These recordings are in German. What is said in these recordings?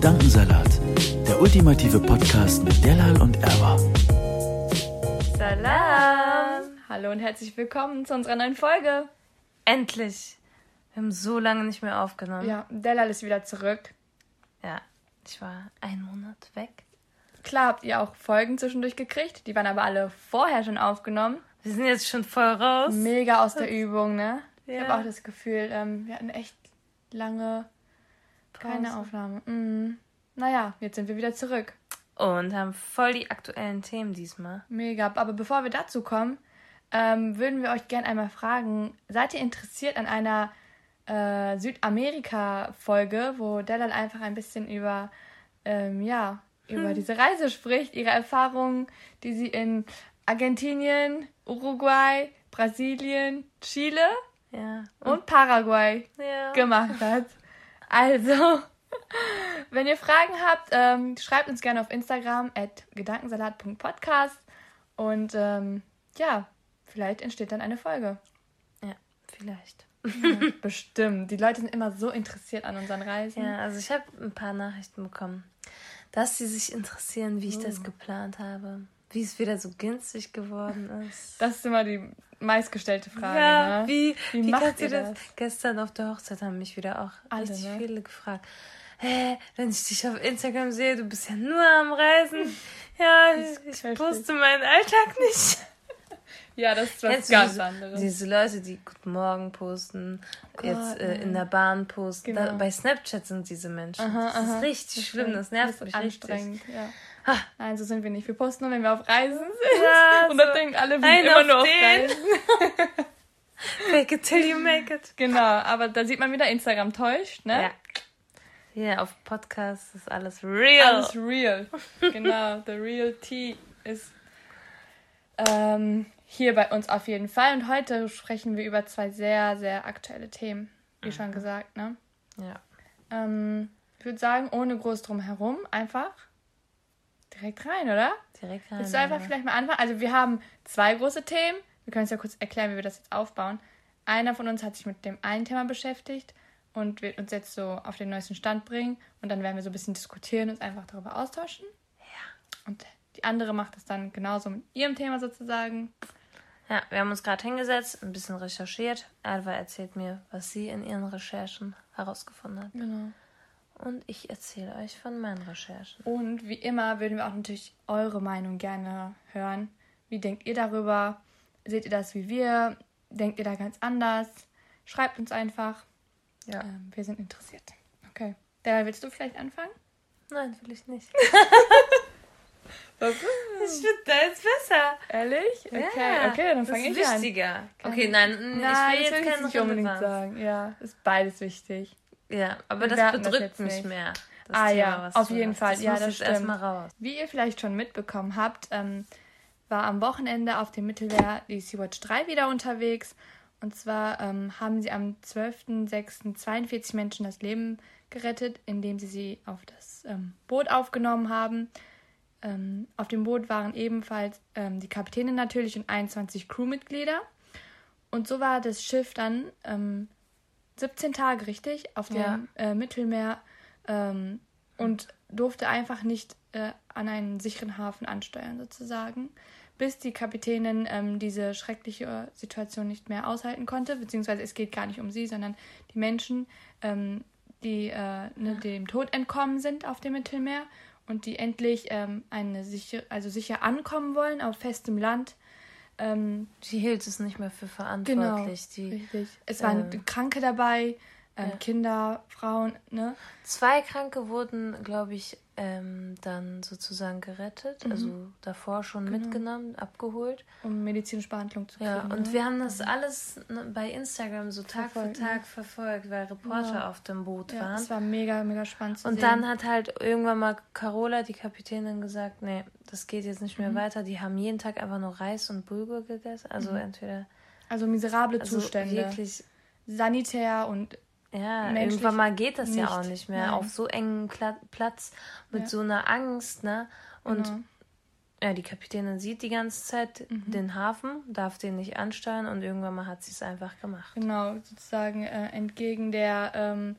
Gedankensalat, der ultimative Podcast mit Delal und Erwa. Salam! Hallo und herzlich willkommen zu unserer neuen Folge. Endlich! Wir haben so lange nicht mehr aufgenommen. Ja, Delal ist wieder zurück. Ja, ich war einen Monat weg. Klar habt ihr auch Folgen zwischendurch gekriegt, die waren aber alle vorher schon aufgenommen. Wir sind jetzt schon voll raus. Mega aus der Übung, ne? Ich Ja. habe auch das Gefühl, ähm, wir hatten echt lange keine Pause. Aufnahme. Mhm. Naja, jetzt sind wir wieder zurück. Und haben voll die aktuellen Themen diesmal. Mega. Aber bevor wir dazu kommen, ähm, würden wir euch gerne einmal fragen, seid ihr interessiert an einer äh, Südamerika-Folge, wo Delal einfach ein bisschen über, ähm, ja, über diese Reise spricht, ihre Erfahrungen, die sie in Argentinien, Uruguay, Brasilien, Chile Ja. und Paraguay ja. gemacht hat. Also, wenn ihr Fragen habt, ähm, schreibt uns gerne auf Instagram at gedankensalat.podcast und ähm, ja, vielleicht entsteht dann eine Folge. ja, vielleicht. Bestimmt. Die Leute sind immer so interessiert an unseren Reisen. Ja, also ich habe ein paar Nachrichten bekommen, dass sie sich interessieren, wie ich das geplant habe. Wie es wieder so günstig geworden ist. Das ist immer die meistgestellte Frage. Ja, ne? wie, Wie wie, macht ihr das? das? Gestern auf der Hochzeit haben mich wieder auch Alle, richtig ne? viele gefragt. Hä, wenn ich dich auf Instagram sehe, du bist ja nur am Reisen. Ja, ich, poste meinen Alltag nicht. Ja, das ist was du ganz diese, anderes. Diese Leute, die Guten Morgen posten, jetzt äh, in der Bahn posten. Genau. Da, bei Snapchat sind diese Menschen. Aha, das aha. ist richtig schlimm, das nervt ist mich anstrengend. Ja. Ha. Nein, so sind wir nicht. Wir posten nur, wenn wir auf Reisen sind. Ja, Und dann denken alle, wir sind immer auf nur auf den. Reisen. richtig. Fake it till you make it. Genau, aber da sieht man wieder, Instagram täuscht, ne? Ja. Hier auf Podcast ist alles real. Alles real. genau, the real tea ist ähm, hier bei uns auf jeden Fall. Und heute sprechen wir über zwei sehr, sehr aktuelle Themen, wie schon gesagt, ne? ja. Ähm, ich würde sagen, ohne groß drum herum, einfach direkt rein, oder? Direkt rein. Willst du einfach aber- vielleicht mal anfangen? Also wir haben zwei große Themen. Wir können es ja kurz erklären, wie wir das jetzt aufbauen. Einer von uns hat sich mit dem einen Thema beschäftigt und wird uns jetzt so auf den neuesten Stand bringen. Und dann werden wir so ein bisschen diskutieren und uns einfach darüber austauschen. Ja. Und die andere macht das dann genauso mit ihrem Thema sozusagen. Ja, wir haben uns gerade hingesetzt, ein bisschen recherchiert. Alva erzählt mir, was sie in ihren Recherchen herausgefunden hat. Genau. Und ich erzähle euch von meinen Recherchen. Und wie immer würden wir auch natürlich eure Meinung gerne hören. Wie denkt ihr darüber? Seht ihr das wie wir? Denkt ihr da ganz anders? Schreibt uns einfach. Ja. Ähm, wir sind interessiert. Okay. Della, willst du vielleicht anfangen? Nein, will ich nicht. Was? Ich finde deins besser. Ehrlich? Okay, Ja, okay, dann fange ich an. wichtiger. Okay, nein, mm, Nein, ich will das jetzt keinen nicht unbedingt sagen. Ja, ist beides wichtig. Ja, aber das das bedrückt jetzt mich nicht. mehr. das Ah Thema, ja, auf jeden hast. Fall. Das ja, das stimmt. erstmal raus. Wie ihr vielleicht schon mitbekommen habt, ähm, war am Wochenende auf dem Mittelmeer die Sea-Watch 3 wieder unterwegs. Und zwar ähm, haben sie am 12.06. 42 Menschen das Leben gerettet, indem sie sie auf das ähm, Boot aufgenommen haben. Ähm, auf dem Boot waren ebenfalls ähm, die Kapitänin natürlich und 21 Crewmitglieder. Und so war das Schiff dann ähm, 17 Tage, richtig, auf dem Ja. äh, Mittelmeer ähm, und durfte einfach nicht äh, an einen sicheren Hafen ansteuern, sozusagen, bis die Kapitänin ähm, diese schreckliche Situation nicht mehr aushalten konnte, beziehungsweise es geht gar nicht um sie, sondern die Menschen, ähm, die äh, ne, dem Tod entkommen sind auf dem Mittelmeer und die endlich ähm, eine sicher, also sicher ankommen wollen auf festem Land. Ähm, Die hielt es nicht mehr für genau, verantwortlich. Die, richtig. Es waren äh, Kranke dabei, ähm, Kinder, Frauen, ne? Zwei Kranke wurden, glaube ich, ähm, dann sozusagen gerettet, Mhm. also davor schon Genau. mitgenommen, abgeholt. Um medizinische Behandlung zu kriegen. Ja, und ne? wir haben das alles ne, bei Instagram so Tag Verfolgt, für ne? Tag verfolgt, weil Reporter Ja. auf dem Boot ja, waren. es war mega, mega spannend zu Und sehen. dann hat halt irgendwann mal Carola, die Kapitänin, gesagt, nee, das geht jetzt Mhm. nicht mehr weiter. Die haben jeden Tag einfach nur Reis und Bulgur gegessen. Also entweder also miserable also Mhm. Zustände. wirklich, sanitär und ja, Menschlich irgendwann mal geht das ja auch nicht. nicht mehr. Nein. Auf so engen Kla Platz mit Ja. so einer Angst, ne? Und Genau. ja, die Kapitänin sieht die ganze Zeit Mhm. den Hafen, darf den nicht ansteuern und irgendwann mal hat sie es einfach gemacht. Genau, sozusagen äh, entgegen der ähm,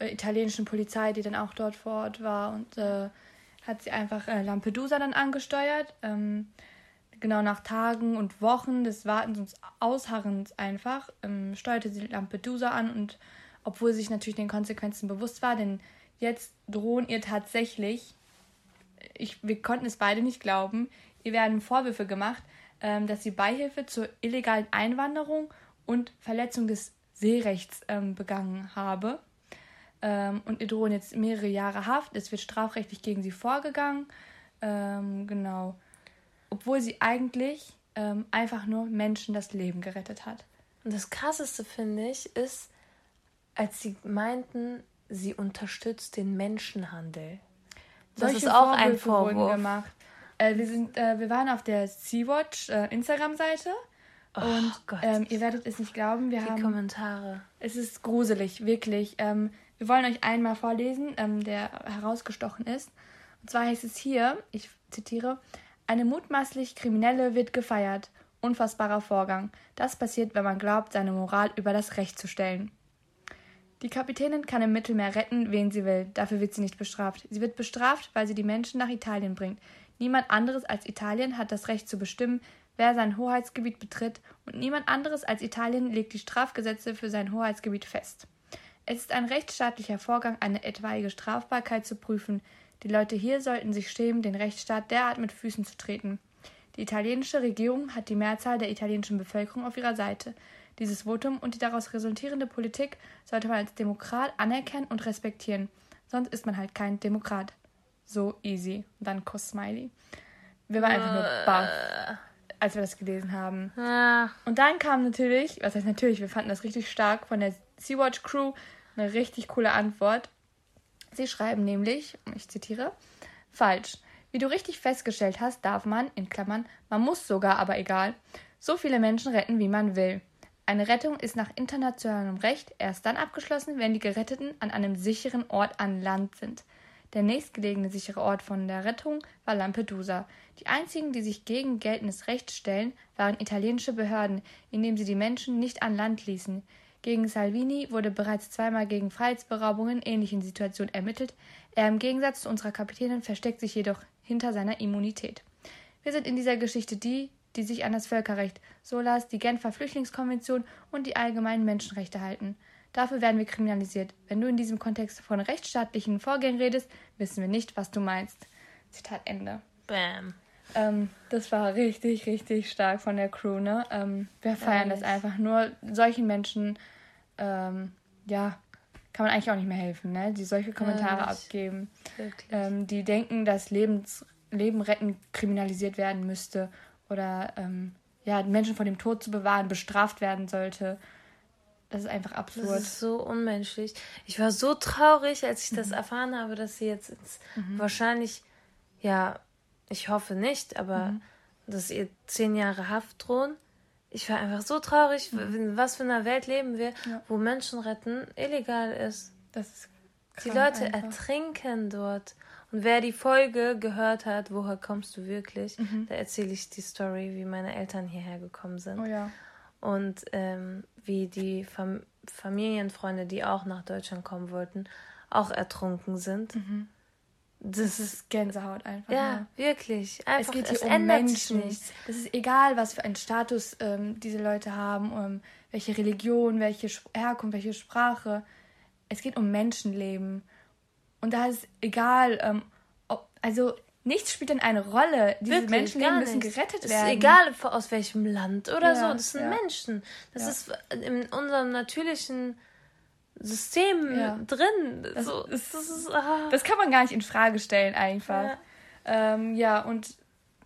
äh, italienischen Polizei, die dann auch dort vor Ort war und äh, hat sie einfach äh, Lampedusa dann angesteuert. Ähm, genau nach Tagen und Wochen des Wartens und Ausharrens einfach ähm, steuerte sie Lampedusa an und obwohl sie sich natürlich den Konsequenzen bewusst war, denn jetzt drohen ihr tatsächlich ich, wir konnten es beide nicht glauben. Ihr werden Vorwürfe gemacht, ähm, dass sie Beihilfe zur illegalen Einwanderung und Verletzung des Seerechts ähm, begangen habe. Ähm, und ihr drohen jetzt mehrere Jahre Haft. Es wird strafrechtlich gegen sie vorgegangen. Ähm, genau. Obwohl sie eigentlich ähm, einfach nur Menschen das Leben gerettet hat. Und das Krasseste, finde ich, ist, als sie meinten, sie unterstützt den Menschenhandel. Das Solche ist auch ein Vorwürfe wurden Vorwurf. gemacht. Äh, wir, sind, äh, wir waren auf der Sea-Watch äh, Instagram-Seite. und Gott. ähm, ihr werdet es nicht glauben, wir Die haben Kommentare. Es ist gruselig, wirklich. Ähm, wir wollen euch einmal vorlesen, ähm, der herausgestochen ist. Und zwar heißt es hier, ich zitiere, eine mutmaßlich Kriminelle wird gefeiert. Unfassbarer Vorgang. Das passiert, wenn man glaubt, seine Moral über das Recht zu stellen. Die Kapitänin kann im Mittelmeer retten, wen sie will. Dafür wird sie nicht bestraft. Sie wird bestraft, weil sie die Menschen nach Italien bringt. Niemand anderes als Italien hat das Recht zu bestimmen, wer sein Hoheitsgebiet betritt, und niemand anderes als Italien legt die Strafgesetze für sein Hoheitsgebiet fest. Es ist ein rechtsstaatlicher Vorgang, eine etwaige Strafbarkeit zu prüfen. Die Leute hier sollten sich schämen, den Rechtsstaat derart mit Füßen zu treten. Die italienische Regierung hat die Mehrzahl der italienischen Bevölkerung auf ihrer Seite. Dieses Votum und die daraus resultierende Politik sollte man als Demokrat anerkennen und respektieren. Sonst ist man halt kein Demokrat. So easy. Und dann Kuss-Smiley. Wir waren einfach nur baff, als wir das gelesen haben. Ja, Und dann kam natürlich, was heißt natürlich, wir fanden das richtig stark von der Sea-Watch Crew, eine richtig coole Antwort. Sie schreiben nämlich, ich zitiere, falsch. Wie du richtig festgestellt hast, darf man, in Klammern, man muss sogar, aber egal, so viele Menschen retten, wie man will. Eine Rettung ist nach internationalem Recht erst dann abgeschlossen, wenn die Geretteten an einem sicheren Ort an Land sind. Der nächstgelegene sichere Ort von der Rettung war Lampedusa. Die einzigen, die sich gegen geltendes Recht stellen, waren italienische Behörden, indem sie die Menschen nicht an Land ließen. Gegen Salvini wurde bereits zweimal gegen Freiheitsberaubungen in ähnlichen Situationen ermittelt. Er im Gegensatz zu unserer Kapitänin versteckt sich jedoch hinter seiner Immunität. Wir sind in dieser Geschichte die, die sich an das Völkerrecht, SOLAS, die Genfer Flüchtlingskonvention und die allgemeinen Menschenrechte halten. Dafür werden wir kriminalisiert. Wenn du in diesem Kontext von rechtsstaatlichen Vorgängen redest, wissen wir nicht, was du meinst. Zitat Ende. bam. Ähm, das war richtig, richtig stark von der Crew, ne? Ähm, wir feiern das Ehrlich. einfach. Nur solchen Menschen, ähm, ja, kann man eigentlich auch nicht mehr helfen, ne? Die solche Kommentare Ehrlich. abgeben. Wirklich. Ähm, die denken, dass Lebens Leben retten kriminalisiert werden müsste oder ähm, ja, Menschen vor dem Tod zu bewahren bestraft werden sollte. Das ist einfach absurd. Das ist so unmenschlich. Ich war so traurig, als ich das Mhm. erfahren habe, dass sie jetzt ins, wahrscheinlich, ja, ich hoffe nicht, aber Mhm. dass ihr zehn Jahre Haft drohen. Ich war einfach so traurig, in was für einer Welt leben wir, Mhm. Ja. wo Menschen retten illegal ist. das ist Die Leute einfach. ertrinken dort. Und wer die Folge gehört hat, woher kommst du wirklich, Mhm. da erzähle ich die Story, wie meine Eltern hierher gekommen sind Oh ja. und ähm, wie die Fam Familienfreunde, die auch nach Deutschland kommen wollten, auch ertrunken sind. Das ist Gänsehaut einfach. ja, wirklich einfach. Es geht hier um ändert sich Menschen. nichts. Es ist egal, was für einen Status ähm, diese Leute haben, ähm, welche Religion, welche Herkunft, welche Sprache. Es geht um Menschenleben. Und da ist egal, ähm, ob, also nichts spielt dann eine Rolle. Diese Wirklich, Menschenleben müssen nichts. gerettet Es werden. ist egal, aus welchem Land oder Ja, so. Das sind ja. Menschen. Das Ja. ist in unserem natürlichen System drin. Das so, ist- das ist, ah. Das kann man gar nicht in Frage stellen, einfach. Ja. Ähm, ja, und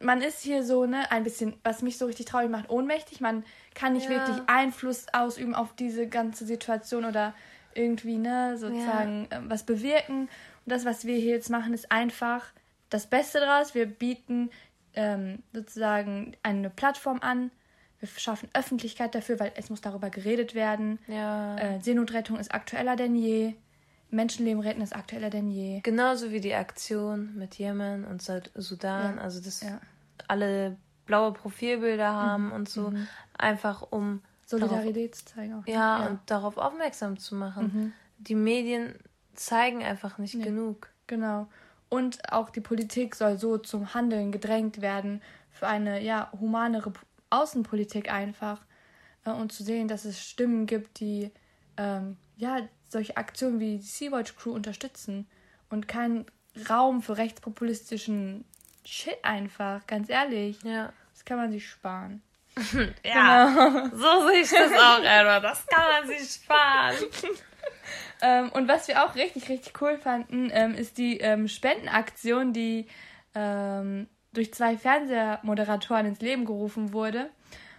man ist hier so, ne, ein bisschen, was mich so richtig traurig macht, ohnmächtig. Man kann nicht Ja. wirklich Einfluss ausüben auf diese ganze Situation oder irgendwie, ne, sozusagen ähm, was bewirken. Und das, was wir hier jetzt machen, ist einfach das Beste daraus. Wir bieten ähm, sozusagen eine Plattform an. Wir schaffen Öffentlichkeit dafür, weil es muss darüber geredet werden. ja. Äh, Seenotrettung ist aktueller denn je. Menschenleben retten ist aktueller denn je. Genauso wie die Aktion mit Jemen und Sud- Sudan, Ja. also dass Ja. alle blaue Profilbilder haben und so, einfach um Solidarität zu zeigen auch. ja, und darauf aufmerksam zu machen. Die Medien zeigen einfach nicht genug. Genau. Und auch die Politik soll so zum Handeln gedrängt werden für eine ja humanere Außenpolitik einfach äh, und zu sehen, dass es Stimmen gibt, die ähm, ja solche Aktionen wie die Sea-Watch Crew unterstützen und keinen Raum für rechtspopulistischen Shit einfach, ganz ehrlich. Ja. Das kann man sich sparen. Ja, so sehe ich das auch, Edward. Das kann man sich sparen. Ähm, und was wir auch richtig, richtig cool fanden, ähm, ist die ähm, Spendenaktion, die ähm, durch zwei Fernsehmoderatoren ins Leben gerufen wurde.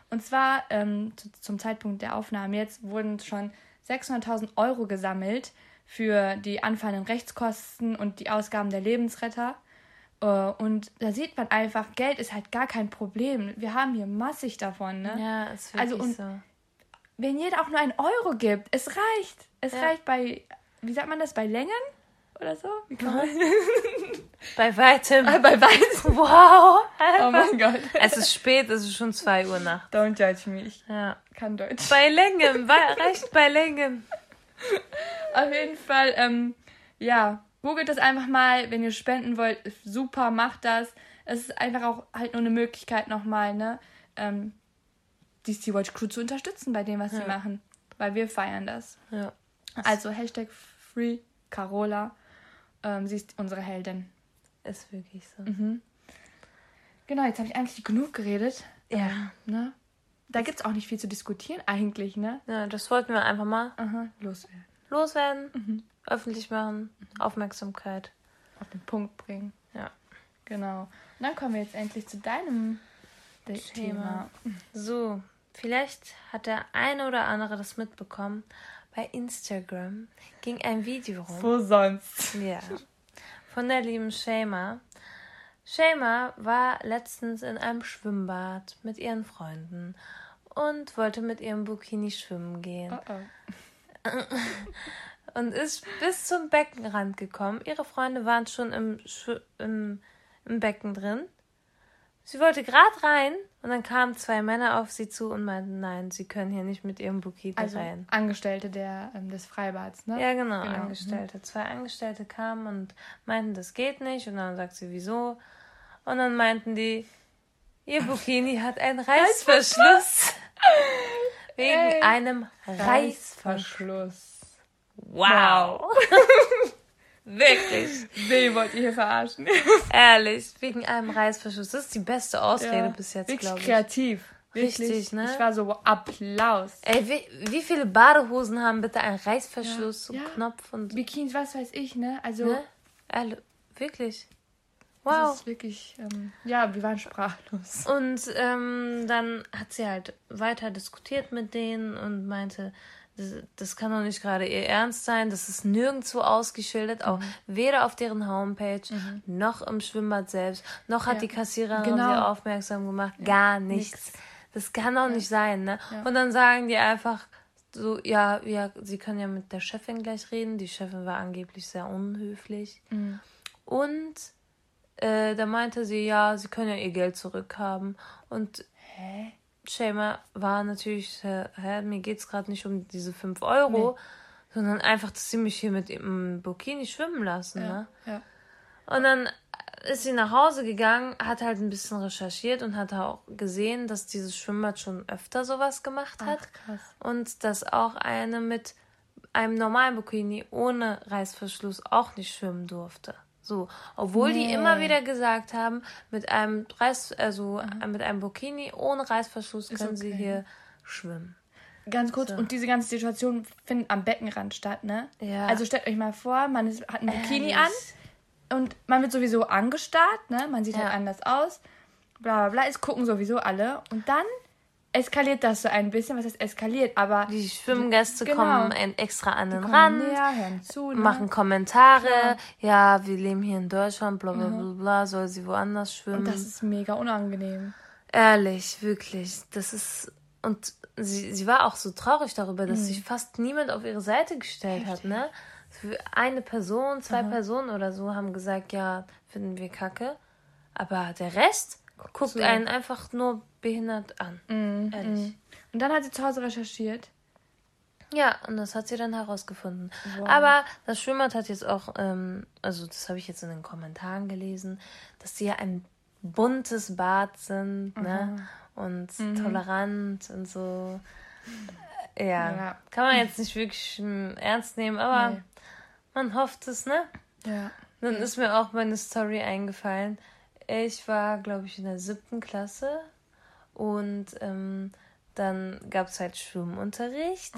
Und zwar ähm, zu, zum Zeitpunkt der Aufnahme jetzt wurden schon 600.000 Euro gesammelt für die anfallenden Rechtskosten und die Ausgaben der Lebensretter. Äh, und da sieht man einfach, Geld ist halt gar kein Problem. Wir haben hier massig davon. Ne? Ja, ist wirklich Also und so. wenn jeder auch nur einen Euro gibt, es reicht. Es Ja. reicht bei, wie sagt man das, bei Längen oder so? Wie kann man Bei weitem. Ah, bei Weiß. Wow. Oh mein Gott. Es ist spät, es ist schon 2 Uhr nachts. Don't judge me. Ich Ja. kann Deutsch. Bei Längen, reicht bei Längen. Auf jeden Fall, ähm, ja, googelt das einfach mal, wenn ihr spenden wollt. Super, macht das. Es ist einfach auch halt nur eine Möglichkeit nochmal, ne, ähm, die Sea-Watch Crew zu unterstützen bei dem, was sie machen. Weil wir feiern das. Ja. Also Hashtag Free Carola. Ähm, sie ist unsere Heldin. Ist wirklich so. Genau, jetzt habe ich eigentlich genug geredet. Ja. Ne? Da gibt es auch nicht viel zu diskutieren eigentlich, ne? Ja, das wollten wir einfach mal Aha, loswerden. loswerden, öffentlich machen, Aufmerksamkeit. Auf den Punkt bringen. Ja. Genau. Und dann kommen wir jetzt endlich zu deinem De- Thema. So, vielleicht hat der eine oder andere das mitbekommen. Bei Instagram ging ein Video rum. Wo sonst? Ja. Von der lieben Shema. Shema war letztens in einem Schwimmbad mit ihren Freunden und wollte mit ihrem Bikini schwimmen gehen. Oh oh. und ist bis zum Beckenrand gekommen. Ihre Freunde waren schon im, im, im Becken drin. Sie wollte gerade rein und dann kamen zwei Männer auf sie zu und meinten, nein, sie können hier nicht mit ihrem Bikini Also rein. Angestellte der, ähm, des Freibads, ne? Ja, genau, Genau. Angestellte. Zwei Angestellte kamen und meinten, das geht nicht. Und dann sagt sie, wieso? Und dann meinten die, ihr Bikini hat einen Reißverschluss. Wegen Ey. einem Reißverschluss. Reißverschluss. Wow. Wirklich. Wen wollt ihr hier verarschen? Ehrlich, wegen einem Reißverschluss. Das ist die beste Ausrede bis jetzt, glaube ich. kreativ. Wirklich. Richtig, ne? Ich war so, Applaus. Ey, wie, wie viele Badehosen haben bitte einen Reißverschluss, Ja. so Ja. Knopf und. Bikinis, was weiß ich, ne? Also, Ne? Ehrlich, wirklich. das Wow. ist wirklich, ähm, ja, wir waren sprachlos. Und ähm, dann hat sie halt weiter diskutiert mit denen und meinte, das, das kann doch nicht gerade ihr Ernst sein. Das ist nirgendwo ausgeschildert, auch weder auf deren Homepage noch im Schwimmbad selbst, noch hat Ja. die Kassiererin Genau. sie aufmerksam gemacht. Gar nichts. Das kann doch nicht sein, ne? Und dann sagen die einfach so, ja, ja, sie können ja mit der Chefin gleich reden. Die Chefin war angeblich sehr unhöflich. Und äh, da meinte sie, ja, sie können ja ihr Geld zurückhaben. Und Hä? Shema war natürlich, äh, hä, mir geht's gerade nicht um diese 5 Euro, sondern einfach, dass sie mich hier mit im Bikini schwimmen lassen. Ne? Ja. Und dann ist sie nach Hause gegangen, hat halt ein bisschen recherchiert und hat auch gesehen, dass dieses Schwimmbad schon öfter sowas gemacht hat. Ach, krass. Und dass auch eine mit einem normalen Bikini ohne Reißverschluss auch nicht schwimmen durfte. So, obwohl die Nee. immer wieder gesagt haben, mit einem Reiß, also äh, mit einem Bikini ohne Reißverschluss können sie okay. hier schwimmen. Ganz kurz, und diese ganze Situation findet am Beckenrand statt, ne? Ja. Also stellt euch mal vor, man ist, hat ein Bikini an und man wird sowieso angestarrt, ne? Man sieht Ja. halt anders aus, bla bla bla. Es gucken sowieso alle. Und dann eskaliert das so ein bisschen, was heißt eskaliert, aber Die Schwimmgäste Genau. kommen ein- extra an den Rand, näher, hören zu, ne? machen Kommentare. Ja, wir leben hier in Deutschland, bla bla bla bla, soll sie woanders schwimmen. Und das ist mega unangenehm. Ehrlich, wirklich. Das ist. Und sie, sie war auch so traurig darüber, dass sich fast niemand auf ihre Seite gestellt hat, ne? Für eine Person, zwei Personen oder so haben gesagt, ja, finden wir kacke. Aber der Rest guckt so. einen einfach nur behindert an. Ehrlich. Und dann hat sie zu Hause recherchiert. Ja, und das hat sie dann herausgefunden. Aber das Schwimmbad hat jetzt auch, ähm, also das habe ich jetzt in den Kommentaren gelesen, dass sie ja ein buntes Bad sind, ne? Und tolerant und so. Ja. Ja. Kann man jetzt nicht wirklich ernst nehmen, aber Nee. man hofft es, ne? Ja. Dann ist mir auch meine Story eingefallen. Ich war, glaube ich, in der siebten Klasse und ähm, dann gab es halt Schwimmunterricht.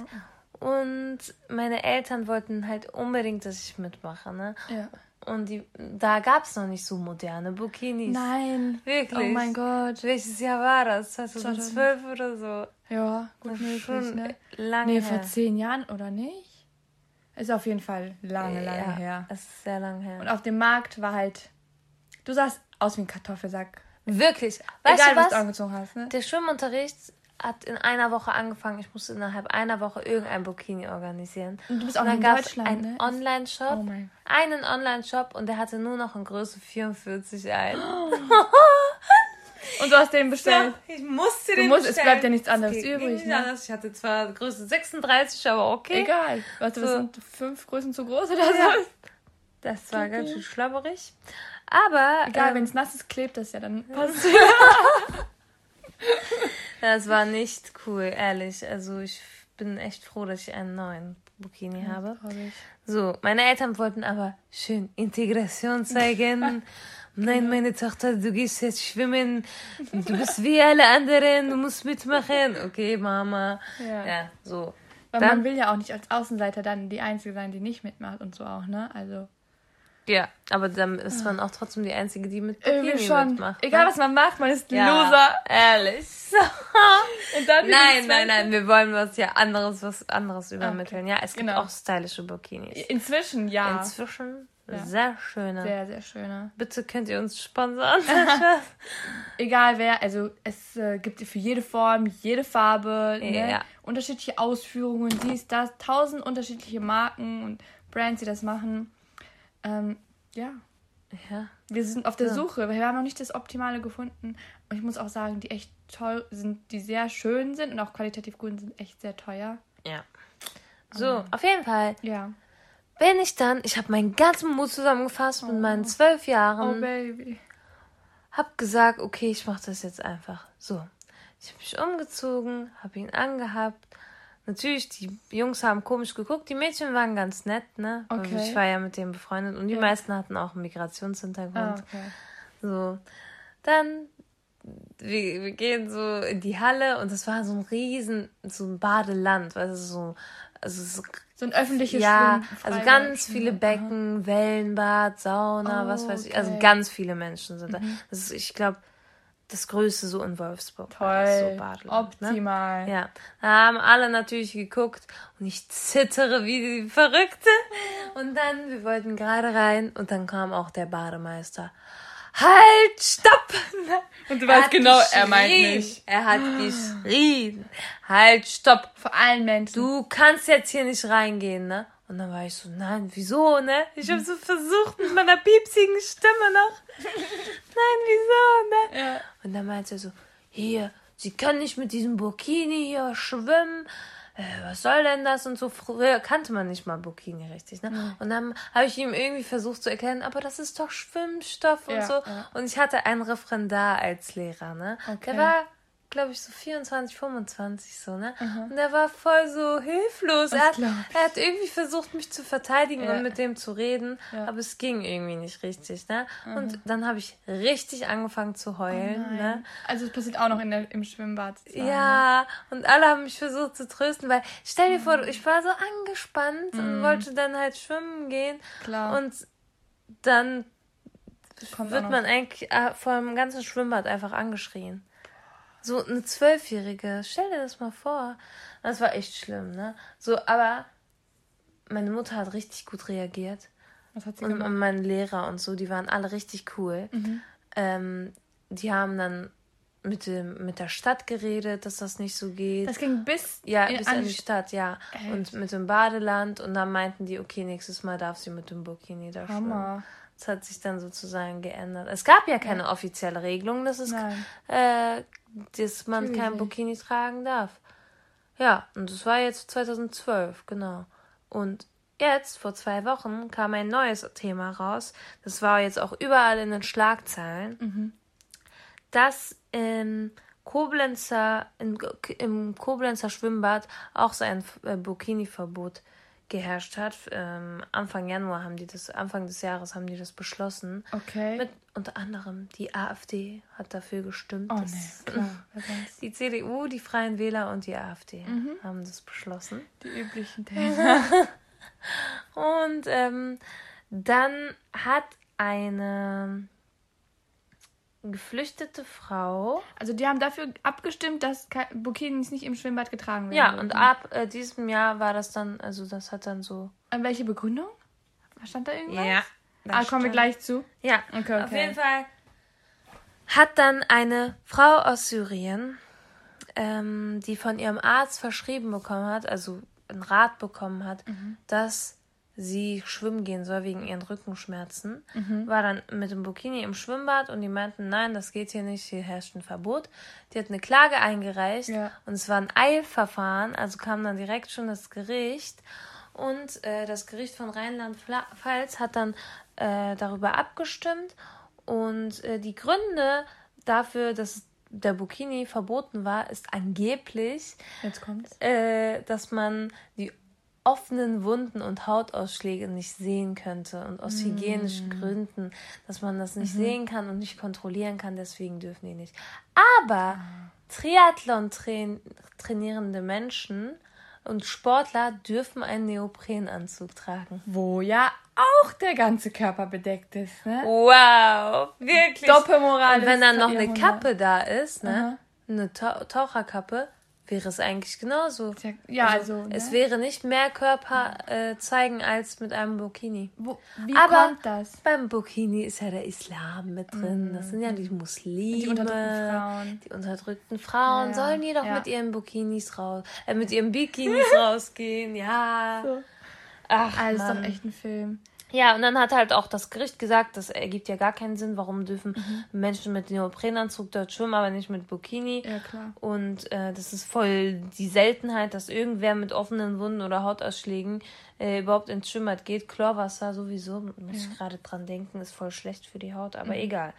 Und meine Eltern wollten halt unbedingt, dass ich mitmache. Ne? Ja. Und die, da gab es noch nicht so moderne Bikinis. Nein. Wirklich? Oh mein Gott. Welches Jahr war das? 2012 oder so? Ja, gut möglich, Schon ne? lange Nee, vor zehn Jahren oder nicht? Ist auf jeden Fall lange, lange ja, her. Es ist sehr lange her. Und auf dem Markt war halt. Du sahst aus wie ein Kartoffelsack. Wirklich. Weißt Egal, du was was? du angezogen hast, ne? Der Schwimmunterricht hat in einer Woche angefangen. Ich musste innerhalb einer Woche irgendein Bikini organisieren. Und du bist auch dann in Deutschland, einen ne? Online-Shop. Oh einen Online-Shop und der hatte nur noch in Größe 44 ein. Und du hast den bestellt. ich musste Du musst- es bleibt ja nichts anderes Es ging übrig, ne? anders. Ich hatte zwar Größe 36, aber okay. Egal. Warte, So. sind fünf Größen zu groß oder so? Das war ganz schön schlabberig. Aber Egal, ähm, wenn es nass ist, klebt das ja, dann passt das war nicht cool, ehrlich. Also ich bin echt froh, dass ich einen neuen Bikini habe. So, meine Eltern wollten aber schön Integration zeigen. Nein, meine Tochter, du gehst jetzt schwimmen. Du bist wie alle anderen, du musst mitmachen. Okay, Mama. Ja. Ja, so. Weil Dann- man will ja auch nicht als Außenseiter dann die Einzige sein, die nicht mitmacht und so auch, ne? Also. Ja, aber dann ist man auch trotzdem die Einzige, die mit Irgendwie Bikini schon. mitmacht. Egal, ne? was man macht, man ist ein ja, Loser. Ehrlich. Und dann nein, nein, nein, wir wollen was ja anderes, was anderes übermitteln. Ja, es gibt Genau. auch stylische Bikinis. Inzwischen, ja. Inzwischen Ja. sehr schöne. Sehr, sehr schöne. Bitte könnt ihr uns sponsern. Egal wer, also es äh, gibt für jede Form, jede Farbe, ne? Ja. unterschiedliche Ausführungen, dies, das, tausend unterschiedliche Marken und Brands, die das machen. Ähm, ja, ja. wir sind auf der Suche. Wir haben noch nicht das Optimale gefunden. Und ich muss auch sagen, die echt toll sind, die sehr schön sind und auch qualitativ gut sind, echt sehr teuer. Ja. So, auf jeden Fall Ja. bin ich dann, ich habe meinen ganzen Mut zusammengefasst mit meinen zwölf Oh, Jahren, Baby. hab gesagt, okay, ich mache das jetzt einfach. So, ich habe mich umgezogen, habe ihn angehabt. Natürlich, die Jungs haben komisch geguckt, die Mädchen waren ganz nett, ne? Weil Okay. Ich war ja mit denen befreundet und die meisten hatten auch einen Migrationshintergrund. Ah, okay. So, dann, wir, wir gehen so in die Halle und das war so ein riesen, so ein Badeland, weißt du, so, also so, So ein öffentliches ja, also ganz viele Schwimmen- Becken, Wellenbad, Sauna, Oh, was weiß ich, also okay. Mhm. ganz viele Menschen sind da. Das ist, ich glaube, das Größte so in Wolfsburg. Toll. so ne? Optimal. Ja, da haben alle natürlich geguckt und ich zittere wie die Verrückte. Und dann, wir wollten gerade rein und dann kam auch der Bademeister. Halt, stopp! Und du Er weißt genau, er meint nicht. Er hat geschrien. Halt, stopp! Vor allen Menschen. Du kannst jetzt hier nicht reingehen, ne? Und dann war ich so, nein, wieso, ne? Ich habe so versucht mit meiner piepsigen Stimme noch. nein, wieso, ne? Ja. Und dann meinte er so, hier, sie können nicht mit diesem Burkini hier schwimmen. Äh, was soll denn das? Und so früher kannte man nicht mal Burkini richtig, ne? Und dann habe ich ihm irgendwie versucht zu erklären, aber das ist doch Schwimmstoff und Ja, so. ja. Und ich hatte einen Referendar als Lehrer, ne? Okay. Der war glaube ich, so 24, 25 so, ne? Und er war voll so hilflos. Er hat, er hat irgendwie versucht, mich zu verteidigen ja. und mit dem zu reden, ja. aber es ging irgendwie nicht richtig, ne? Mhm. Und dann habe ich richtig angefangen zu heulen, oh ne? Also es passiert auch noch in der, im Schwimmbad. Ja, und alle haben mich versucht zu trösten, weil stell dir mhm. vor, ich war so angespannt mhm. und wollte dann halt schwimmen gehen. Klar. Und dann Kommt wird man eigentlich äh, vor dem ganzen Schwimmbad einfach angeschrien. So eine Zwölfjährige, stell dir das mal vor. Das war echt schlimm, ne? So, aber meine Mutter hat richtig gut reagiert. Was hat sie und, gemacht? Und mein Lehrer und so, die waren alle richtig cool. Mhm. Ähm, die haben dann mit, dem, mit der Stadt geredet, dass das nicht so geht. Das ging bis, ja, bis an die Stadt, ja. Echt? Und mit dem Badeland. Und dann meinten die, okay, nächstes Mal darf sie mit dem Burkini da schwimmen. Das hat sich dann sozusagen geändert. Es gab ja keine ja. offizielle Regelung, dass es äh, dass man Natürlich. kein Burkini tragen darf. Ja, und das war jetzt 2012, genau. Und jetzt, vor zwei Wochen, kam ein neues Thema raus. Das war jetzt auch überall in den Schlagzeilen. Mhm. Dass im Koblenzer, in, im Koblenzer Schwimmbad auch so ein äh, Burkini-Verbot geherrscht hat. Ähm, Anfang Januar haben die das, Anfang des Jahres haben die das beschlossen. Okay. Mit unter anderem die AfD hat dafür gestimmt. Oh nee, klar. die CDU, die Freien Wähler und die AfD mhm. haben das beschlossen. Die üblichen Themen. und ähm, dann hat eine geflüchtete Frau. Also die haben dafür abgestimmt, dass Burkinis nicht im Schwimmbad getragen werden. Ja, dürfen. und ab äh, diesem Jahr war das dann, also das hat dann so. An welche Begründung? Stand da irgendwas? Ja. Ah, kommen wir gleich zu. Ja, okay, okay. auf jeden Fall hat dann eine Frau aus Syrien, ähm, die von ihrem Arzt verschrieben bekommen hat, also einen Rat bekommen hat, mhm. dass sie schwimmen gehen soll wegen ihren Rückenschmerzen, mhm. war dann mit dem Burkini im Schwimmbad und die meinten, nein, das geht hier nicht, hier herrscht ein Verbot. Die hat eine Klage eingereicht ja. und es war ein Eilverfahren, also kam dann direkt schon das Gericht und äh, das Gericht von Rheinland-Pfalz hat dann äh, darüber abgestimmt und äh, die Gründe dafür, dass der Burkini verboten war, ist angeblich. Äh, dass man die offenen Wunden und Hautausschläge nicht sehen könnte und aus mm. hygienischen Gründen, dass man das nicht mhm. sehen kann und nicht kontrollieren kann, deswegen dürfen die nicht. Aber ah. Triathlon -train trainierende Menschen und Sportler dürfen einen Neoprenanzug tragen. Wo ja auch der ganze Körper bedeckt ist, ne? Wow, wirklich. Doppelmoral. Und wenn dann noch eine Kappe da ist, ne? Eine Taucherkappe, wäre es eigentlich genauso. Ja, also, also ne? es wäre nicht mehr Körper äh, zeigen als mit einem Burkini. Wo, wie Aber kommt das? Beim Burkini ist ja der Islam mit drin. Mm. Das sind ja die Muslime, die unterdrückten Frauen. Die unterdrückten Frauen ja, sollen die doch ja. mit ihren Burkinis raus, äh, mit ihren Bikinis rausgehen. Ja. So. Ach, also ist doch echt ein Film. Ja, und dann hat halt auch das Gericht gesagt, das ergibt ja gar keinen Sinn, warum dürfen mhm. Menschen mit Neoprenanzug dort schwimmen, aber nicht mit Bikini. Ja, klar. Und äh, das ist voll die Seltenheit, dass irgendwer mit offenen Wunden oder Hautausschlägen äh, überhaupt ins Schwimmbad geht. Chlorwasser sowieso, muss ja. ich gerade dran denken, ist voll schlecht für die Haut, aber mhm. egal.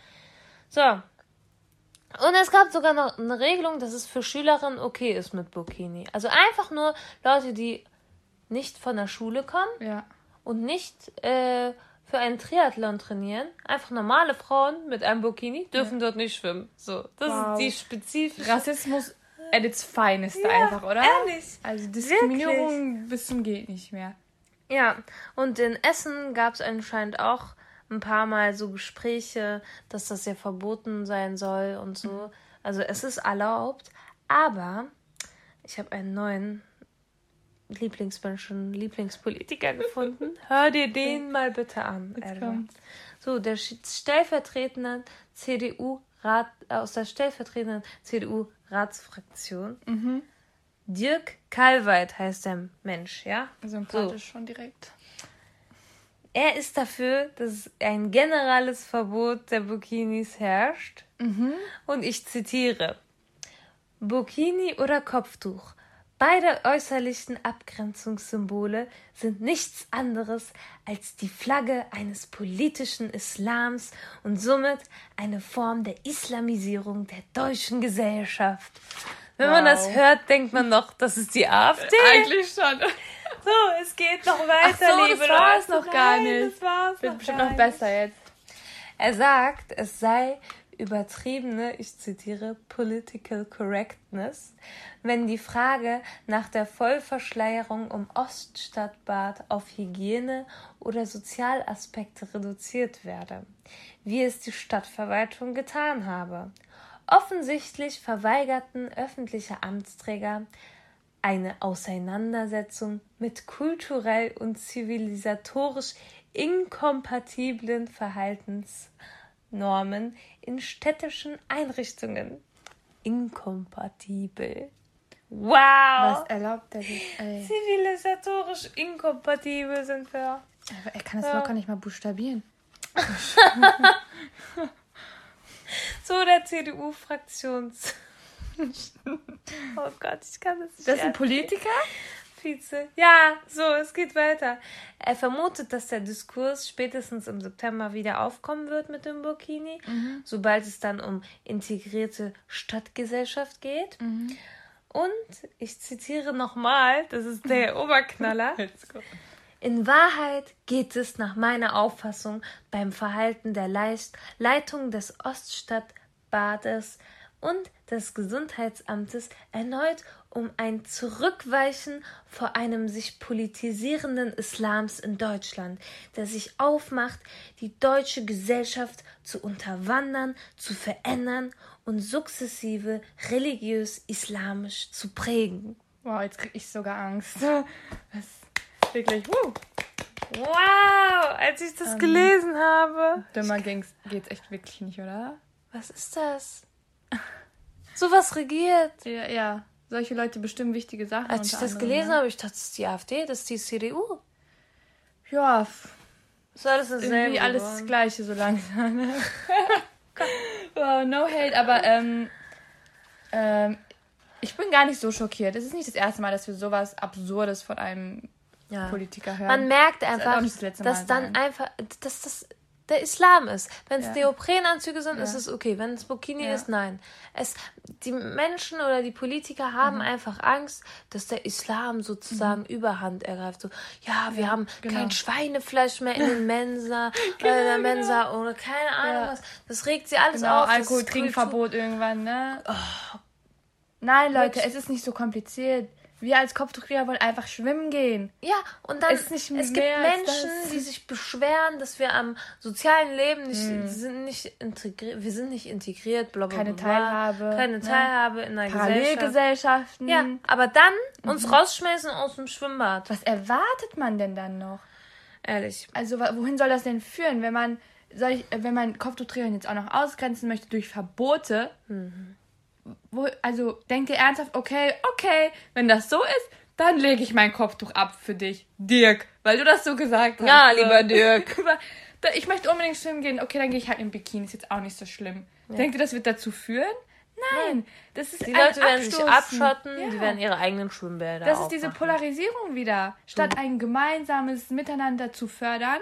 So. Und es gab sogar noch eine Regelung, dass es für Schülerinnen okay ist mit Bikini. Also einfach nur Leute, die nicht von der Schule kommen. Ja und nicht äh, für einen Triathlon trainieren. Einfach normale Frauen mit einem Bikini dürfen ja. dort nicht schwimmen. So, das wow. ist die spezifische. Rassismus at its finest ja, einfach, oder? Ehrlich. Also Diskriminierung Wirklich? bis zum geht nicht mehr. Ja, und in Essen gab es anscheinend auch ein paar Mal so Gespräche, dass das ja verboten sein soll und so. Mhm. Also es ist erlaubt, aber ich habe einen neuen Lieblingsmenschen, Lieblingspolitiker gefunden. Hör dir den mal bitte an. So, der stellvertretende CDU-Rat, aus der stellvertretenden CDU-Ratsfraktion. Mhm. Dirk Kalweit heißt der Mensch, ja? Sympathisch so. schon direkt. Er ist dafür, dass ein generelles Verbot der Burkinis herrscht. Mhm. Und ich zitiere: Burkini oder Kopftuch Beide äußerlichen Abgrenzungssymbole sind nichts anderes als die Flagge eines politischen Islams und somit eine Form der Islamisierung der deutschen Gesellschaft. Wenn wow. man das hört, denkt man noch, das ist die AfD. Eigentlich schon. So, es geht noch weiter, Ach so, liebe das war es noch gar nicht. Das war's Wird bestimmt noch besser jetzt. Er sagt, es sei übertriebene, ich zitiere, Political Correctness, wenn die Frage nach der Vollverschleierung um Oststadtbad auf Hygiene oder Sozialaspekte reduziert werde, wie es die Stadtverwaltung getan habe. Offensichtlich verweigerten öffentliche Amtsträger eine Auseinandersetzung mit kulturell und zivilisatorisch inkompatiblen Verhaltensnormen in städtischen Einrichtungen. Inkompatibel. Wow! Was erlaubt er sich? Ey. Zivilisatorisch inkompatibel sind wir. Aber er kann das ja. locker nicht mal buchstabieren. so der CDU-Fraktions. oh Gott, ich kann das nicht. Das ist ein Politiker? Vize. Ja, so, es geht weiter. Er vermutet, dass der Diskurs spätestens im September wieder aufkommen wird mit dem Burkini, mhm. sobald es dann um integrierte Stadtgesellschaft geht. Mhm. Und ich zitiere nochmal, das ist der Oberknaller. In Wahrheit geht es nach meiner Auffassung beim Verhalten der Leitung des Oststadtbades und des Gesundheitsamtes erneut um ein Zurückweichen vor einem sich politisierenden Islams in Deutschland, der sich aufmacht, die deutsche Gesellschaft zu unterwandern, zu verändern und sukzessive religiös-islamisch zu prägen. Wow, jetzt krieg ich sogar Angst. Das wirklich, wow. Wow, als ich das ähm, gelesen habe. Dümmer ging's, geht's echt wirklich nicht, oder? Was ist das? Sowas regiert. Ja, ja. Solche Leute bestimmen wichtige Sachen. Als ich das gelesen ne? habe, ich dachte, das ist die AfD, das ist die CDU. Ja. Ist alles dasselbe. Irgendwie alles das Gleiche so langsam. Ne? wow, no hate, aber ähm, ähm, ich bin gar nicht so schockiert. Es ist nicht das erste Mal, dass wir sowas Absurdes von einem ja. Politiker hören. Man merkt einfach, das dass dann einfach, dass das der Islam ist. Wenn es ja. Neoprenanzüge sind, ja. ist es okay. Wenn es Burkini ja. ist, nein. Es, die Menschen oder die Politiker haben mhm. einfach Angst, dass der Islam sozusagen mhm. Überhand ergreift. So, ja, wir haben genau. kein Schweinefleisch mehr in den Mensa, genau, äh, der genau. Mensa genau. oder keine Ahnung was. Das regt sie alles genau, auf. Alkohol, Trinkverbot irgendwann, ne? Oh. Nein, Leute, es ist nicht so kompliziert. Wir als Kopftuchkrieger wollen einfach schwimmen gehen. Ja, und dann es, nicht es gibt Menschen, die sich beschweren, dass wir am sozialen Leben nicht, hm. sind nicht integriert, wir sind nicht integriert, bla, bla, Keine bla, Teilhabe. Keine ne? Teilhabe in einer Parallelgesellschaften. Ja, aber dann uns mhm. rausschmeißen aus dem Schwimmbad. Was erwartet man denn dann noch? Ehrlich. Also wohin soll das denn führen, wenn man, soll ich, wenn man Kopftuchträgern jetzt auch noch ausgrenzen möchte durch Verbote? Mhm wo, also denke ernsthaft, okay, okay, wenn das so ist, dann lege ich mein Kopftuch ab für dich, Dirk, weil du das so gesagt hast. Ja, lieber Dirk. ich möchte unbedingt schwimmen gehen. Okay, dann gehe ich halt im Bikini, ist jetzt auch nicht so schlimm. Ja. Denkt ihr, das wird dazu führen? Nein, das ist Die Leute werden sich abschotten, ja. die werden ihre eigenen Schwimmbäder Das ist diese Polarisierung wieder. Statt ein gemeinsames Miteinander zu fördern,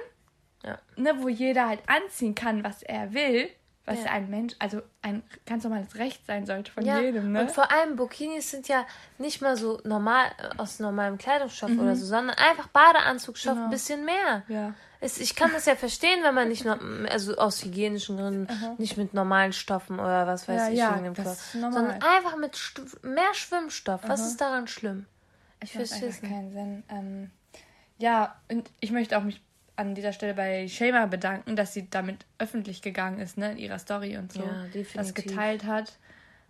ja. ne, wo jeder halt anziehen kann, was er will, was ja. ein Mensch, also ein ganz normales Recht sein sollte von ja. jedem. Ne? Und vor allem Bukinis sind ja nicht mal so normal äh, aus normalem Kleidungsstoff mhm. oder so, sondern einfach Badeanzugstoff genau. ein bisschen mehr. Ja. Es, ich kann das ja verstehen, wenn man nicht noch, also aus hygienischen Gründen Aha. nicht mit normalen Stoffen oder was weiß ja, ich, ja, das sondern einfach mit St mehr Schwimmstoff. Aha. Was ist daran schlimm? Ich, ich verstehe es keinen Sinn. Ähm, ja, und ich möchte auch mich an dieser Stelle bei Shema bedanken, dass sie damit öffentlich gegangen ist, ne, in ihrer Story und so. Ja. Das geteilt hat.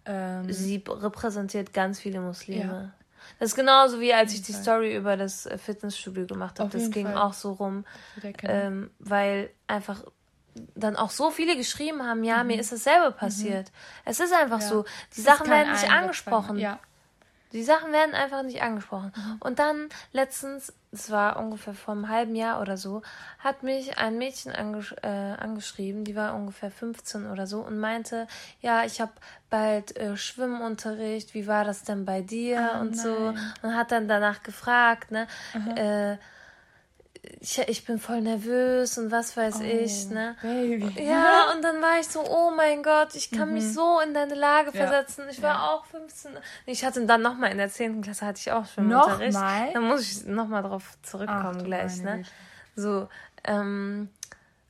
Ähm, sie repräsentiert ganz viele Muslime. Ja. Das ist genauso wie als ich die Story über das äh, Fitnessstudio gemacht habe. Das ging Fall. auch so rum, ähm, weil einfach dann auch so viele geschrieben haben, ja, mhm. mir ist dasselbe passiert. Mhm. Es ist einfach ja. so. Die das Sachen werden nicht angesprochen. Ja. Die Sachen werden einfach nicht angesprochen. Mhm. Und dann letztens, es war ungefähr vor einem halben Jahr oder so, hat mich ein Mädchen angesch äh, angeschrieben, die war ungefähr 15 oder so und meinte, ja, ich habe bald äh, Schwimmunterricht, wie war das denn bei dir Oh und so. nein. Und hat dann danach gefragt, ne, äh, ich, ich bin voll nervös und was weiß ich, ne. Oh, Baby. Ja, und dann war ich so, oh mein Gott, ich kann mich so in deine Lage Mhm. Ja. versetzen. Ich war Ja. auch 15. Ich hatte dann nochmal in der 10. Klasse hatte ich auch Schwimmunterricht. Nochmal? Da muss ich nochmal drauf zurückkommen Ach, gleich, ne? So, ähm,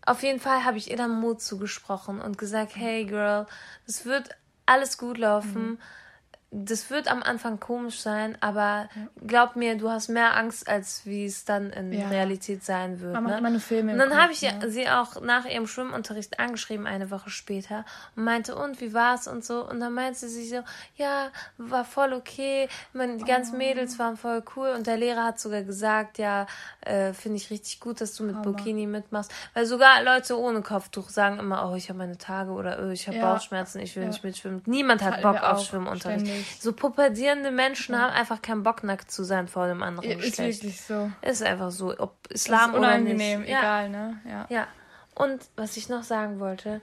auf jeden Fall habe ich ihr dann Mut zugesprochen und gesagt, hey Girl, das wird alles gut laufen. Mhm. Das wird am Anfang komisch sein, aber glaub mir, du hast mehr Angst, als wie es dann in Ja. Realität sein wird. Man macht ne? immer nur Filme Und dann habe ich ne? sie auch nach ihrem Schwimmunterricht angeschrieben, eine Woche später, und meinte, und wie war's und so. Und dann meinte sie so, ja, war voll okay. Man, die ganzen Oh. Mädels waren voll cool. Und der Lehrer hat sogar gesagt, ja, äh, finde ich richtig gut, dass du mit Burkini mitmachst. Weil sogar Leute ohne Kopftuch sagen immer, oh, ich habe meine Tage oder oh, ich habe Ja. Bauchschmerzen, ich will Ja. nicht mitschwimmen. Niemand hat Bock auf Schwimmunterricht. ständig. So pubertierende Menschen haben einfach keinen Bock, nackt zu sein vor dem anderen Ist Geschlecht. wirklich so. Ist einfach so, ob Islam ist oder unangenehm, nicht. Ja. egal, ne? Ja. Ja, und was ich noch sagen wollte,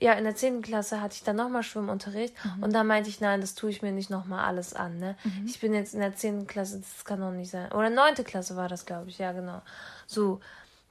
ja, in der 10. Klasse hatte ich dann nochmal Schwimmunterricht Mhm. und da meinte ich, nein, das tue ich mir nicht nochmal alles an, ne? Ich bin jetzt in der 10. Klasse, das kann doch nicht sein. Oder 9. Klasse war das, glaube ich, ja, genau. So,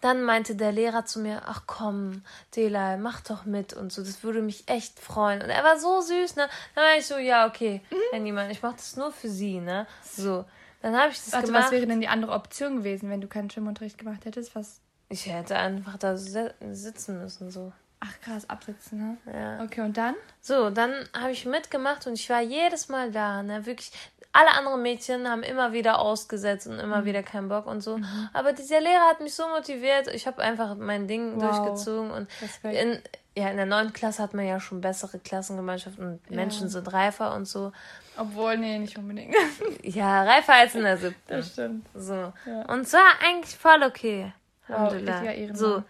dann meinte der Lehrer zu mir, ach komm, Delay, mach doch mit und so, das würde mich echt freuen. Und er war so süß, ne? Dann war ich so, ja, okay, Mhm. Herr Niemann, ich mach das nur für Sie, ne? So, dann habe ich das Warte, gemacht. was wäre denn die andere Option gewesen, wenn du keinen Schwimmunterricht gemacht hättest? Was? ich hätte einfach da sitzen müssen, so. Ach krass, absitzen, ne? Ja. Okay, und dann? So, dann habe ich mitgemacht und ich war jedes Mal da, ne? Wirklich, alle anderen Mädchen haben immer wieder ausgesetzt und Mhm. immer wieder keinen Bock und so. Aber dieser Lehrer hat mich so motiviert. Ich habe einfach mein Ding Wow. durchgezogen und Respekt. in, ja, in der neunten Klasse hat man ja schon bessere Klassengemeinschaften und Menschen sind reifer und so. Obwohl, nee, nicht unbedingt. Ja, reifer als in der siebten. stimmt. So. Ja. Und es war eigentlich voll okay. Wow, Ehrenmann. so.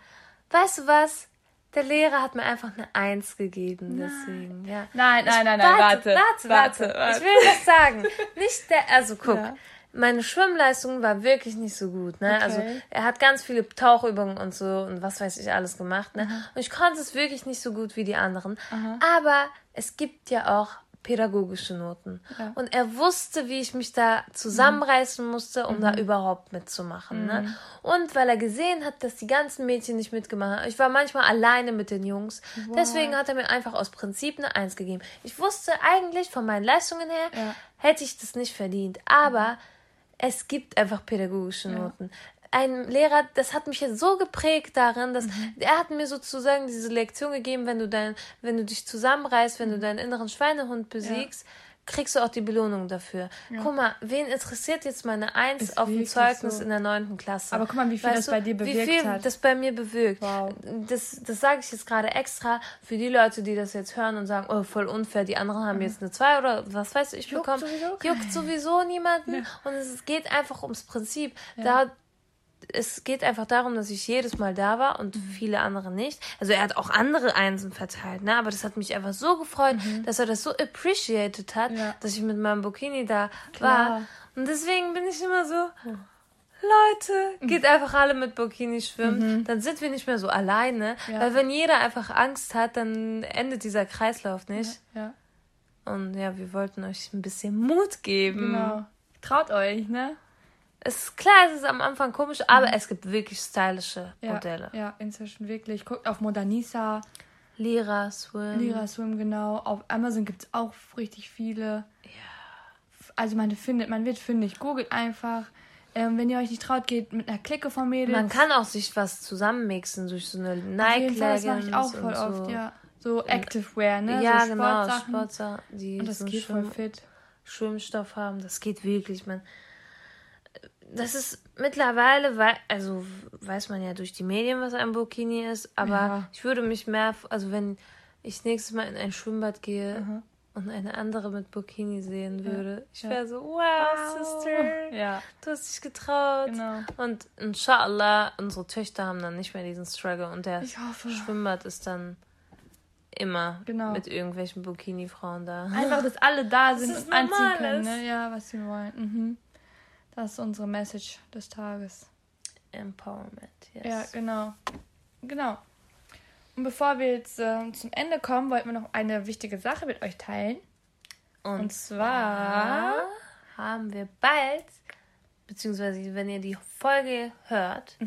Weißt du was? Der Lehrer hat mir einfach eine Eins gegeben, deswegen, ja. Nein, nein, nein, nein, warte. Warte, warte, warte. Ich will das sagen. Nicht der, also guck. Ja. Meine Schwimmleistung war wirklich nicht so gut, ne? Okay. Also er hat ganz viele Tauchübungen und so und was weiß ich alles gemacht, ne? Und ich konnte es wirklich nicht so gut wie die anderen. Aber es gibt ja auch pädagogische Noten. Ja. Und er wusste, wie ich mich da zusammenreißen musste, um da überhaupt mitzumachen. Ne? Und weil er gesehen hat, dass die ganzen Mädchen nicht mitgemacht haben. Ich war manchmal alleine mit den Jungs. Deswegen hat er mir einfach aus Prinzip eine Eins gegeben. Ich wusste eigentlich von meinen Leistungen her, Ja. hätte ich das nicht verdient. Aber es gibt einfach pädagogische Noten. Ein Lehrer, das hat mich jetzt so geprägt darin, dass Mhm. er hat mir sozusagen diese Lektion gegeben, wenn du dein, wenn du dich zusammenreißt, wenn du Mhm. deinen inneren Schweinehund besiegst, kriegst du auch die Belohnung dafür. Guck mal, wen interessiert jetzt meine Eins Ist auf dem Zeugnis so. in der neunten Klasse? Aber guck mal, wie viel das bei dir Wie bewirkt viel hat. das bei mir bewirkt. Wow. Das, das sage ich jetzt gerade extra für die Leute, die das jetzt hören und sagen, oh, voll unfair, die anderen haben jetzt eine 2 oder was weiß ich Mhm. Juckt bekommen. sowieso. Juckt sowieso niemanden. Und es geht einfach ums Prinzip. Da, es geht einfach darum, dass ich jedes Mal da war und Mhm. viele andere nicht. Also er hat auch andere Einsen verteilt, ne? Aber das hat mich einfach so gefreut, dass er das so appreciated hat, Mhm. Ja. dass ich mit meinem Bikini da Klar. war. Und deswegen bin ich immer so, Leute, Mhm. geht einfach alle mit Bikini schwimmen, dann sind wir nicht mehr so alleine. Ja. Weil wenn jeder einfach Angst hat, dann endet dieser Kreislauf nicht. Ja, Und ja, wir wollten euch ein bisschen Mut geben. genau. Traut euch, ne? Es ist klar, es ist am Anfang komisch, aber es gibt wirklich stylische Ja, Modelle. ja, inzwischen wirklich. Guckt auf Modernisa, Lira, Swim. Lira Swim, genau. Auf Amazon gibt es auch richtig viele. Ja. Also man findet, man wird fündig. Googelt einfach. Ähm, wenn ihr euch nicht traut, geht mit einer Clique von Mädels. Man kann auch sich was zusammenmixen durch so eine Nike Fall, das mache ich auch voll so. oft, ja. So Activewear, ne? Ja, so genau, Sportsachen. Sportsachen, die Und das so geht voll fit. Schwimmstoff haben. Das geht wirklich, man. Das ist mittlerweile, wei- also weiß man ja durch die Medien, was ein Burkini ist, aber Ja. ich würde mich mehr, also wenn ich nächstes Mal in ein Schwimmbad gehe und eine andere mit Burkini sehen würde, ich Ja. wäre so, wow, Sister, Ja, du hast dich getraut. genau. Und inshallah, unsere Töchter haben dann nicht mehr diesen Struggle und der Ich. Schwimmbad ist dann immer Genau. mit irgendwelchen Bikini-Frauen da. Einfach, dass alle da sind ist und anziehen können, ne? Ja, was sie wollen. Mhm. Das ist unsere Message des Tages. Empowerment, yes. Ja, genau. Genau. Und bevor wir jetzt äh, zum Ende kommen, wollten wir noch eine wichtige Sache mit euch teilen. Und, Und zwar haben wir bald, beziehungsweise wenn ihr die Folge hört,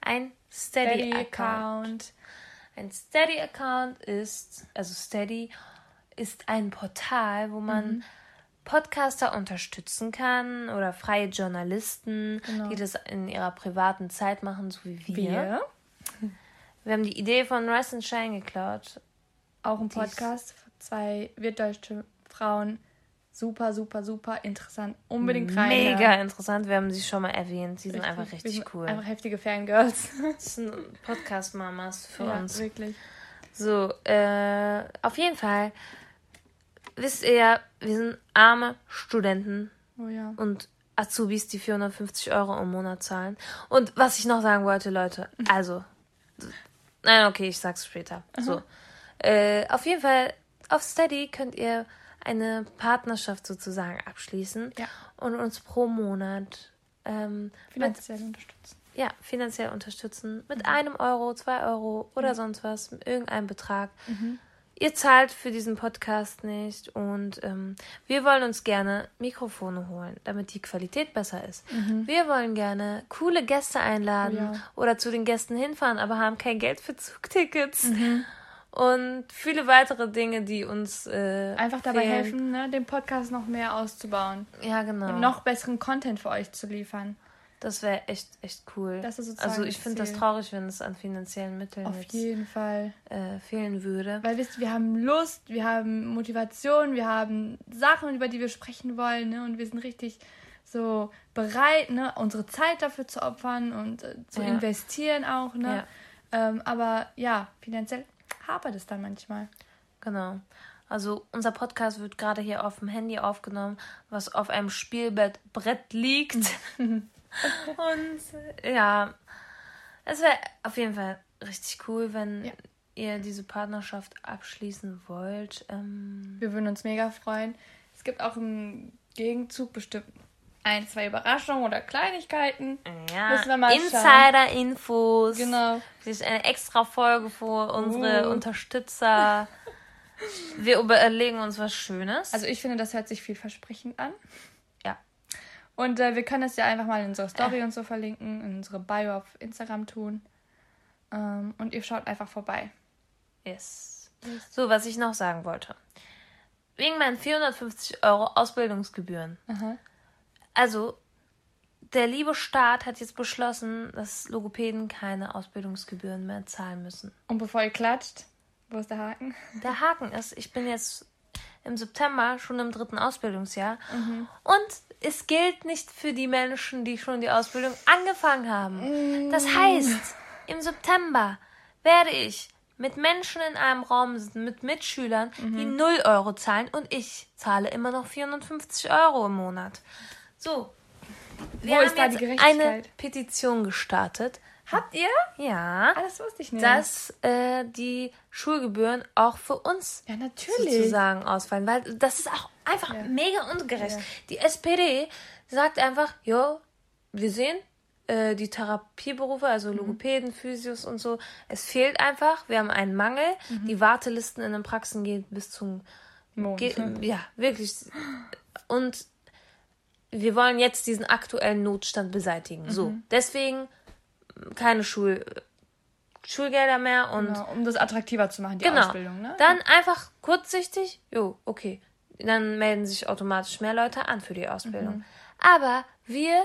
ein Steady-Account. Steady-Account. Ein Steady-Account ist, also Steady ist ein Portal, wo man Podcaster unterstützen kann oder freie Journalisten, die das in ihrer privaten Zeit machen, so wie wir. Wir. Wir haben die Idee von Rice and Shine geklaut. Auch ein Podcast. Zwei wirtdeutsche Frauen. Super, super, super interessant. Unbedingt rein. Mega interessant, wir haben sie schon mal erwähnt. Sie sind einfach Wir richtig cool. Einfach heftige Fangirls. Das sind Podcast-Mamas für ja, uns. wirklich. So, äh, auf jeden Fall wisst ihr ja, wir sind arme Studenten Oh ja. und Azubis, die 450 Euro im Monat zahlen. Und was ich noch sagen wollte, Leute, also, nein, okay, ich sag's später. So, äh, auf jeden Fall, auf Steady könnt ihr eine Partnerschaft sozusagen abschließen Ja. und uns pro Monat ähm, Finanziell unterstützen. ja, finanziell unterstützen. Mit einem Euro, zwei Euro oder sonst was, mit irgendeinem Betrag. Ihr zahlt für diesen Podcast nicht und ähm, wir wollen uns gerne Mikrofone holen, damit die Qualität besser ist. Wir wollen gerne coole Gäste einladen ja. oder zu den Gästen hinfahren, aber haben kein Geld für Zugtickets. Und viele weitere Dinge, die uns äh, Einfach dabei fehlen. helfen, ne, den Podcast noch mehr auszubauen. Ja, genau. Noch besseren Content für euch zu liefern. Das wäre echt, echt cool. Also ich finde das traurig, wenn es an finanziellen Mitteln Auf jetzt jeden Fall. äh, fehlen würde. Weil wisst ihr, wir haben Lust, wir haben Motivation, wir haben Sachen, über die wir sprechen wollen, ne? Und wir sind richtig so bereit, ne, unsere Zeit dafür zu opfern und äh, zu Ja. investieren auch, ne? Ja. Ähm, aber ja, finanziell hapert es dann manchmal. Genau. Also unser Podcast wird gerade hier auf dem Handy aufgenommen, was auf einem Spielbrett Brett liegt. Und ja, es wäre auf jeden Fall richtig cool, wenn Ja. ihr diese Partnerschaft abschließen wollt. Ähm, Wir würden uns mega freuen. Es gibt auch im Gegenzug bestimmt ein, zwei Überraschungen oder Kleinigkeiten. ja, Müssen wir mal. Insider-Infos. Genau. Vielleicht eine extra Folge für unsere Uh. Unterstützer. Wir überlegen uns was Schönes. Also ich finde, das hört sich vielversprechend an. Und äh, wir können das ja einfach mal in unserer Story und so verlinken, in unsere Bio auf Instagram tun. Ähm, und ihr schaut einfach vorbei. Yes. So, was ich noch sagen wollte. Wegen meinen 450 Euro Ausbildungsgebühren. Also, der liebe Staat hat jetzt beschlossen, dass Logopäden keine Ausbildungsgebühren mehr zahlen müssen. Und bevor ihr klatscht, wo ist der Haken? Der Haken ist, ich bin jetzt im September schon im dritten Ausbildungsjahr und es gilt nicht für die Menschen, die schon die Ausbildung angefangen haben. Das heißt, im September werde ich mit Menschen in einem Raum sitzen, mit Mitschülern, die 0 Euro zahlen und ich zahle immer noch 450 Euro im Monat. So. Wir Wo haben ist da die jetzt eine Petition gestartet. Habt ihr? Ja Ah, das wusste ich nicht. dass äh, die Schulgebühren auch für uns Ja, natürlich. sozusagen ausfallen, weil das ist auch einfach mega ungerecht. Die SPD sagt einfach, jo, wir sehen äh, die Therapieberufe, Mhm. also Logopäden, Physios und so, es fehlt einfach, wir haben einen Mangel, Mhm. die Wartelisten in den Praxen gehen bis zum Mond. Ge ja, wirklich. Und wir wollen jetzt diesen aktuellen Notstand beseitigen. So, Mhm. deswegen keine Schul Schulgelder mehr und Genau, um das attraktiver zu machen, die Genau. Ausbildung, ne? Dann einfach kurzsichtig, jo, okay. Dann melden sich automatisch mehr Leute an für die Ausbildung. Mhm. Aber wir,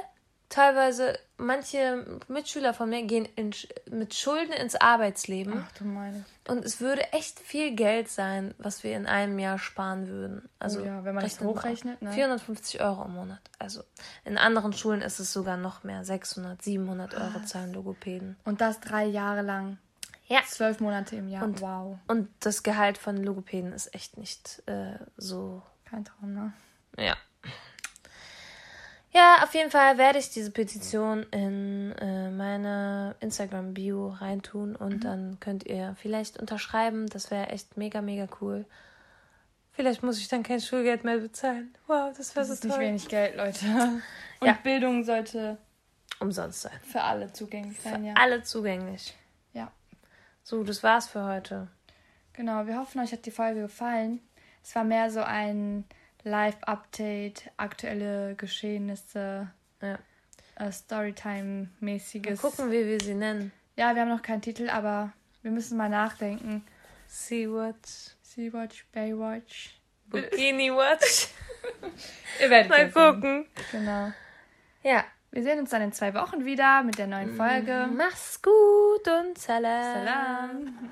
teilweise, manche Mitschüler von mir gehen in, mit Schulden ins Arbeitsleben. Ach du meine. Und es würde echt viel Geld sein, was wir in einem Jahr sparen würden. Also Oh ja, wenn man das hochrechnet, ne? 450 Euro im Monat. Also in anderen Schulen ist es sogar noch mehr. 600, 700 Euro zahlen Logopäden. Und das drei Jahre lang. Ja. Zwölf Monate im Jahr. Und- wow. Und das Gehalt von Logopäden ist echt nicht äh, so Kein Traum, ne? Ja. Ja, auf jeden Fall werde ich diese Petition in in meine Instagram-Bio reintun und mhm. dann könnt ihr vielleicht unterschreiben. Das wäre echt mega, mega cool. Vielleicht muss ich dann kein Schulgeld mehr bezahlen. Wow, das wäre so toll. Ist nicht wenig Geld, Leute. Und ja. Bildung sollte umsonst sein. Für alle zugänglich sein, für ja. Alle zugänglich. Ja. So, das war's für heute. Genau, wir hoffen, euch hat die Folge gefallen. Es war mehr so ein Live-Update, aktuelle Geschehnisse, ja. äh, Storytime-mäßiges. Gucken, wie wir sie nennen. Ja, wir haben noch keinen Titel, aber wir müssen mal nachdenken. Sea-Watch. Sea-Watch, Baywatch. Bikini-Watch. Ihr werdet mal gucken. Genau. Ja. Wir sehen uns dann in zwei Wochen wieder mit der neuen Folge. Mach's gut und Salam. Salam.